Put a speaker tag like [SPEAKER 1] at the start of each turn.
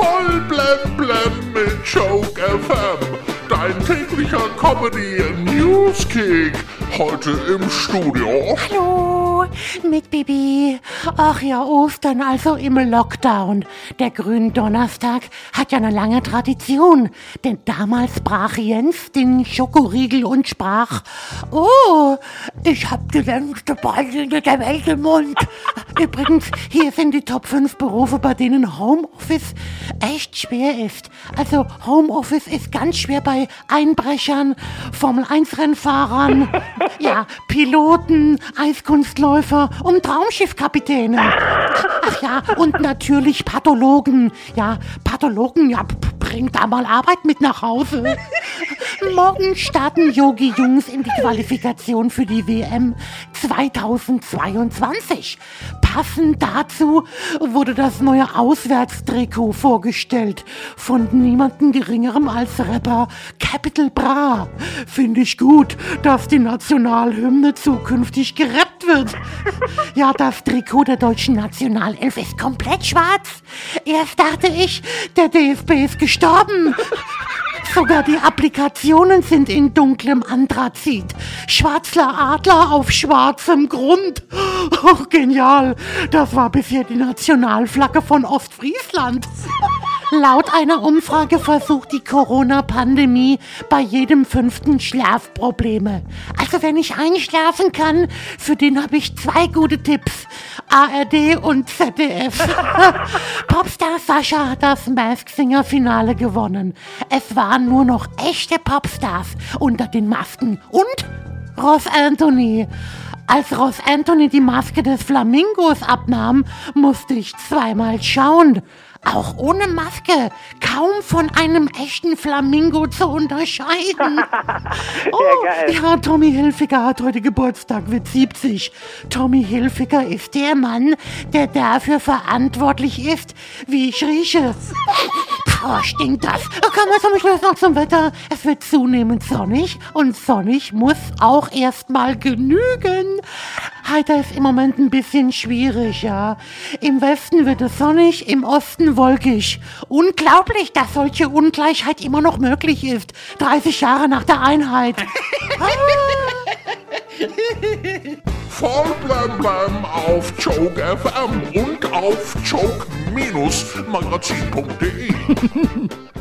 [SPEAKER 1] Voll blem blem mit Joke FM. Dein täglicher Comedy Newskick. Heute im Studio.
[SPEAKER 2] Hallo, mit Bibi. Ach ja, Ostern, also im Lockdown. Der Gründonnerstag hat ja eine lange Tradition. Denn damals brach Jens den Schokoriegel und sprach, Oh, ich hab die längste Beine der Welt im Mund. Übrigens, hier sind die Top 5 Berufe, bei denen Homeoffice echt schwer ist. Also Homeoffice ist ganz schwer bei Einbrechern, Formel 1 Rennfahrern, ja, Piloten, Eiskunstläufer und Traumschiffkapitäne. Ach ja, und natürlich Pathologen. Ja, Pathologen, ja, bringt da mal Arbeit mit nach Hause. Morgen starten Yogi Jungs in die Qualifikation für die WM 2022. Passend dazu wurde das neue Auswärtstrikot vorgestellt von niemandem geringerem als Rapper Capital Bra. Finde ich gut, dass die Nationalhymne zukünftig gerappt wird. Ja, das Trikot der deutschen Nationalelf ist komplett schwarz. Erst dachte ich, der DFB ist gestorben. Sogar die Applikationen sind in dunklem Anthrazit. Schwarzler Adler auf schwarzem Grund. Oh, genial. Das war bisher die Nationalflagge von Ostfriesland. Laut einer Umfrage versucht die Corona-Pandemie bei jedem fünften Schlafprobleme. Also wenn ich einschlafen kann, für den habe ich zwei gute Tipps. ARD und ZDF. Popstar Sascha hat das Mask Singer Finale gewonnen. Es waren nur noch echte Popstars unter den Masken. Und Ross Anthony. Als Ross Anthony die Maske des Flamingos abnahm, musste ich zweimal schauen. Auch ohne Maske, kaum von einem echten Flamingo zu unterscheiden. Oh,
[SPEAKER 3] geil.
[SPEAKER 2] ja, Tommy Hilfiger hat heute Geburtstag, wird 70. Tommy Hilfiger ist der Mann, der dafür verantwortlich ist, wie ich rieche. Oh, stinkt das. Kommen wir zum Schluss noch zum Wetter. Es wird zunehmend sonnig und sonnig muss auch erstmal genügen. Heiter ist im Moment ein bisschen schwierig, ja. Im Westen wird es sonnig, im Osten wolkig. Unglaublich, dass solche Ungleichheit immer noch möglich ist. 30 Jahre nach der Einheit.
[SPEAKER 1] Voll blem blem auf Joke FM und auf minus magasin.de